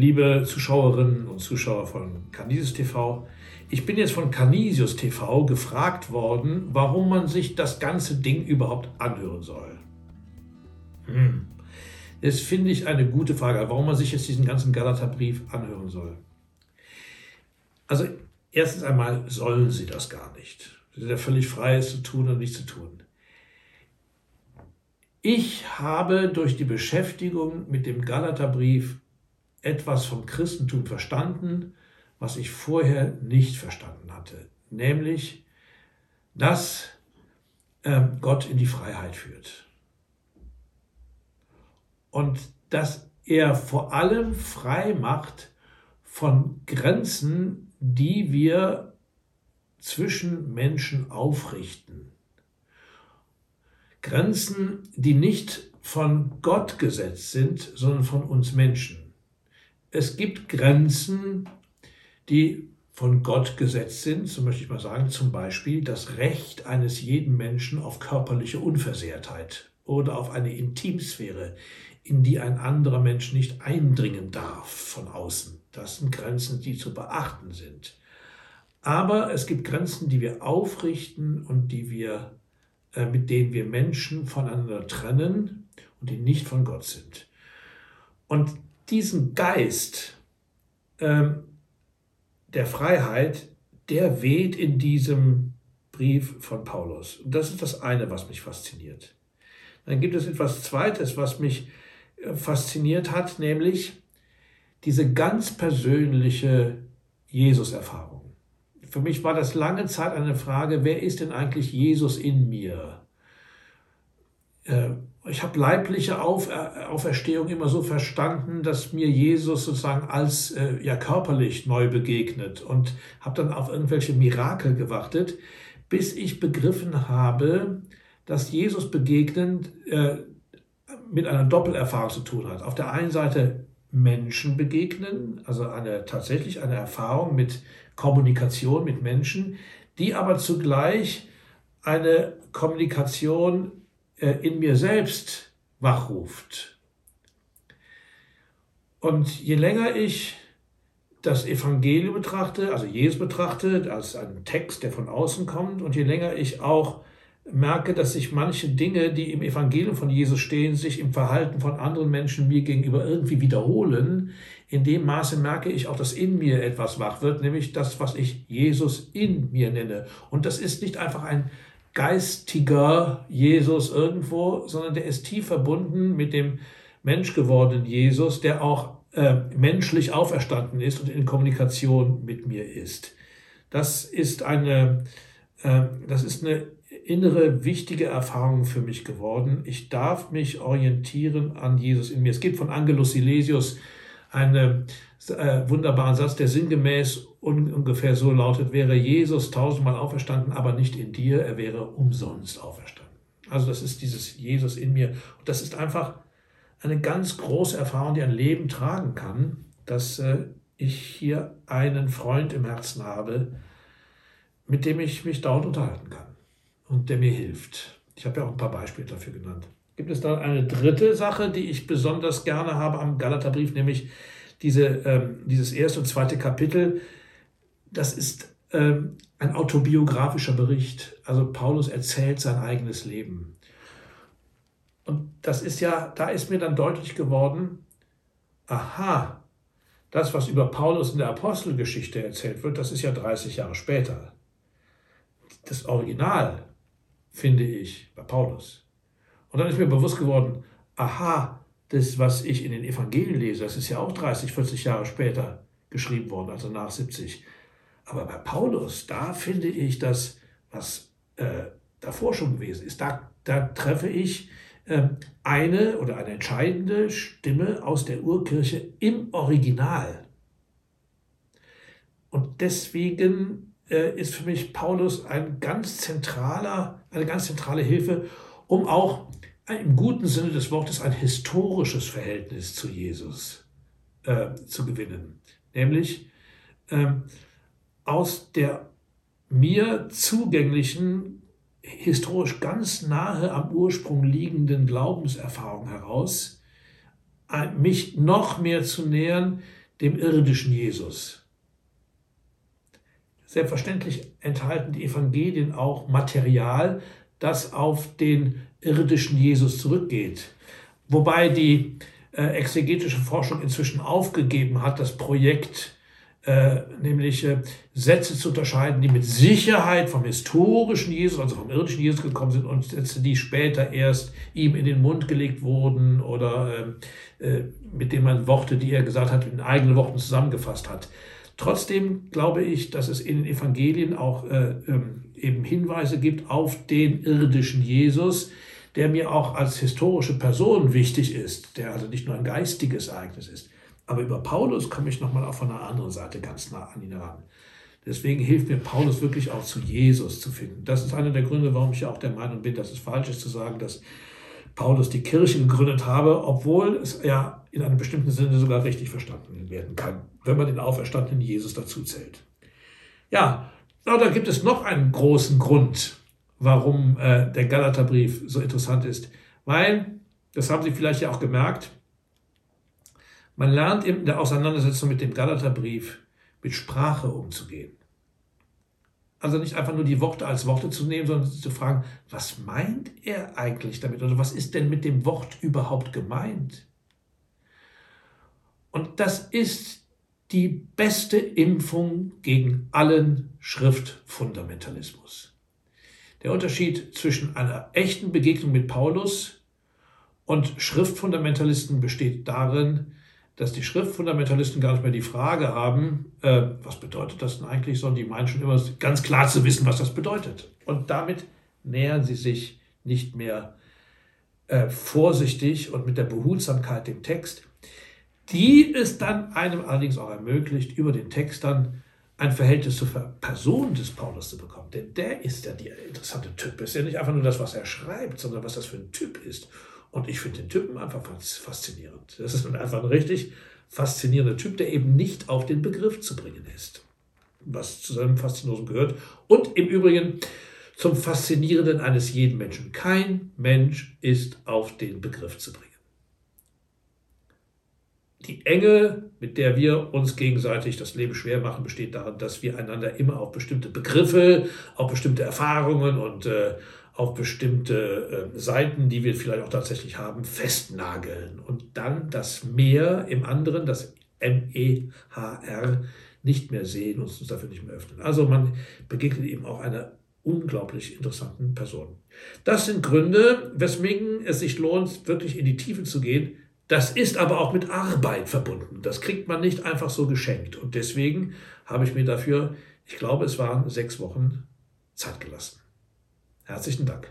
liebe Zuschauerinnen und Zuschauer von Canisius TV. Ich bin jetzt von Canisius TV gefragt worden, warum man sich das ganze Ding überhaupt anhören soll. Hm. Das finde ich eine gute Frage, warum man sich jetzt diesen ganzen Galaterbrief anhören soll. Also erstens einmal sollen sie das gar nicht. Sie sind ja völlig frei, es zu tun und nicht zu tun. Ich habe durch die Beschäftigung mit dem Galaterbrief etwas vom Christentum verstanden, was ich vorher nicht verstanden hatte, nämlich, dass äh, Gott in die Freiheit führt. Und dass er vor allem frei macht von Grenzen, die wir zwischen Menschen aufrichten. Grenzen, die nicht von Gott gesetzt sind, sondern von uns Menschen es gibt Grenzen, die von Gott gesetzt sind, so möchte ich mal sagen, zum Beispiel das Recht eines jeden Menschen auf körperliche Unversehrtheit oder auf eine Intimsphäre, in die ein anderer Mensch nicht eindringen darf von außen. Das sind Grenzen, die zu beachten sind. Aber es gibt Grenzen, die wir aufrichten und die wir, äh, mit denen wir Menschen voneinander trennen und die nicht von Gott sind. Und diesen Geist ähm, der Freiheit, der weht in diesem Brief von Paulus. Und das ist das eine, was mich fasziniert. Dann gibt es etwas Zweites, was mich äh, fasziniert hat, nämlich diese ganz persönliche Jesus-Erfahrung. Für mich war das lange Zeit eine Frage, wer ist denn eigentlich Jesus in mir? Äh, ich habe leibliche Auferstehung immer so verstanden, dass mir Jesus sozusagen als äh, ja körperlich neu begegnet und habe dann auf irgendwelche Mirakel gewartet, bis ich begriffen habe, dass Jesus begegnen äh, mit einer Doppelerfahrung zu tun hat. Auf der einen Seite Menschen begegnen, also eine tatsächlich eine Erfahrung mit Kommunikation mit Menschen, die aber zugleich eine Kommunikation äh, in mir selbst wachruft. Und je länger ich das Evangelium betrachte, also Jesus betrachte, als einen Text, der von außen kommt, und je länger ich auch merke, dass sich manche Dinge, die im Evangelium von Jesus stehen, sich im Verhalten von anderen Menschen mir gegenüber irgendwie wiederholen, in dem Maße merke ich auch, dass in mir etwas wach wird, nämlich das, was ich Jesus in mir nenne. Und das ist nicht einfach ein geistiger Jesus irgendwo, sondern der ist tief verbunden mit dem menschgewordenen Jesus, der auch äh, menschlich auferstanden ist und in Kommunikation mit mir ist. Das ist eine, äh, das ist eine innere wichtige Erfahrung für mich geworden. Ich darf mich orientieren an Jesus in mir. Es gibt von Angelus Silesius einen äh, wunderbaren Satz, der sinngemäß un ungefähr so lautet, wäre Jesus tausendmal auferstanden, aber nicht in dir, er wäre umsonst auferstanden. Also das ist dieses Jesus in mir. Und das ist einfach eine ganz große Erfahrung, die ein Leben tragen kann, dass äh, ich hier einen Freund im Herzen habe, mit dem ich mich dauernd unterhalten kann und der mir hilft. Ich habe ja auch ein paar Beispiele dafür genannt. Gibt es dann eine dritte Sache, die ich besonders gerne habe am Galaterbrief, nämlich diese, ähm, dieses erste und zweite Kapitel, das ist ähm, ein autobiografischer Bericht. Also Paulus erzählt sein eigenes Leben. Und das ist ja, da ist mir dann deutlich geworden, aha, das, was über Paulus in der Apostelgeschichte erzählt wird, das ist ja 30 Jahre später. Das Original, finde ich, bei Paulus. Und dann ist mir bewusst geworden, aha, das, was ich in den Evangelien lese, das ist ja auch 30, 40 Jahre später geschrieben worden, also nach 70. Aber bei Paulus, da finde ich das, was äh, davor schon gewesen ist, da, da treffe ich äh, eine oder eine entscheidende Stimme aus der Urkirche im Original. Und deswegen äh, ist für mich Paulus ein ganz zentraler, eine ganz zentrale Hilfe, um auch im guten Sinne des Wortes ein historisches Verhältnis zu Jesus äh, zu gewinnen. Nämlich ähm, aus der mir zugänglichen, historisch ganz nahe am Ursprung liegenden Glaubenserfahrung heraus, mich noch mehr zu nähern dem irdischen Jesus. Selbstverständlich enthalten die Evangelien auch Material, das auf den irdischen Jesus zurückgeht. Wobei die äh, exegetische Forschung inzwischen aufgegeben hat, das Projekt äh, nämlich äh, Sätze zu unterscheiden, die mit Sicherheit vom historischen Jesus, also vom irdischen Jesus gekommen sind und Sätze, die später erst ihm in den Mund gelegt wurden oder äh, äh mit denen man Worte, die er gesagt hat, in eigenen Worten zusammengefasst hat. Trotzdem glaube ich, dass es in den Evangelien auch äh, ähm, eben Hinweise gibt auf den irdischen Jesus, der mir auch als historische Person wichtig ist, der also nicht nur ein geistiges Ereignis ist. Aber über Paulus komme ich nochmal auch von einer anderen Seite ganz nah an ihn heran. Deswegen hilft mir Paulus wirklich auch zu Jesus zu finden. Das ist einer der Gründe, warum ich ja auch der Meinung bin, dass es falsch ist zu sagen, dass Paulus die Kirche gegründet habe, obwohl es ja in einem bestimmten Sinne sogar richtig verstanden werden kann, wenn man den auferstandenen Jesus dazu zählt. Ja, da gibt es noch einen großen Grund, warum äh, der Galaterbrief so interessant ist. Weil, das haben Sie vielleicht ja auch gemerkt, man lernt in der Auseinandersetzung mit dem Galaterbrief mit Sprache umzugehen. Also nicht einfach nur die Worte als Worte zu nehmen, sondern zu fragen, was meint er eigentlich damit? Oder was ist denn mit dem Wort überhaupt gemeint? Und das ist die beste Impfung gegen allen Schriftfundamentalismus. Der Unterschied zwischen einer echten Begegnung mit Paulus und Schriftfundamentalisten besteht darin, dass die Schriftfundamentalisten gar nicht mehr die Frage haben, äh, was bedeutet das denn eigentlich, sondern die meinen schon immer ganz klar zu wissen, was das bedeutet. Und damit nähern sie sich nicht mehr äh, vorsichtig und mit der Behutsamkeit dem Text, die es dann einem allerdings auch ermöglicht, über den Text dann ein Verhältnis zur Person des Paulus zu bekommen. Denn der ist ja der interessante Typ. Ist ja nicht einfach nur das, was er schreibt, sondern was das für ein Typ ist. Und ich finde den Typen einfach faszinierend. Das ist einfach ein richtig faszinierender Typ, der eben nicht auf den Begriff zu bringen ist. Was zu seinem Faszinosum gehört. Und im Übrigen zum Faszinierenden eines jeden Menschen. Kein Mensch ist auf den Begriff zu bringen. Die Enge, mit der wir uns gegenseitig das Leben schwer machen, besteht darin, dass wir einander immer auf bestimmte Begriffe, auf bestimmte Erfahrungen und äh, auf bestimmte äh, Seiten, die wir vielleicht auch tatsächlich haben, festnageln und dann das Mehr im anderen, das M-E-H-R, nicht mehr sehen und uns dafür nicht mehr öffnen. Also man begegnet eben auch einer unglaublich interessanten Person. Das sind Gründe, weswegen es sich lohnt, wirklich in die Tiefe zu gehen. Das ist aber auch mit Arbeit verbunden. Das kriegt man nicht einfach so geschenkt. Und deswegen habe ich mir dafür, ich glaube, es waren sechs Wochen Zeit gelassen. Herzlichen Dank.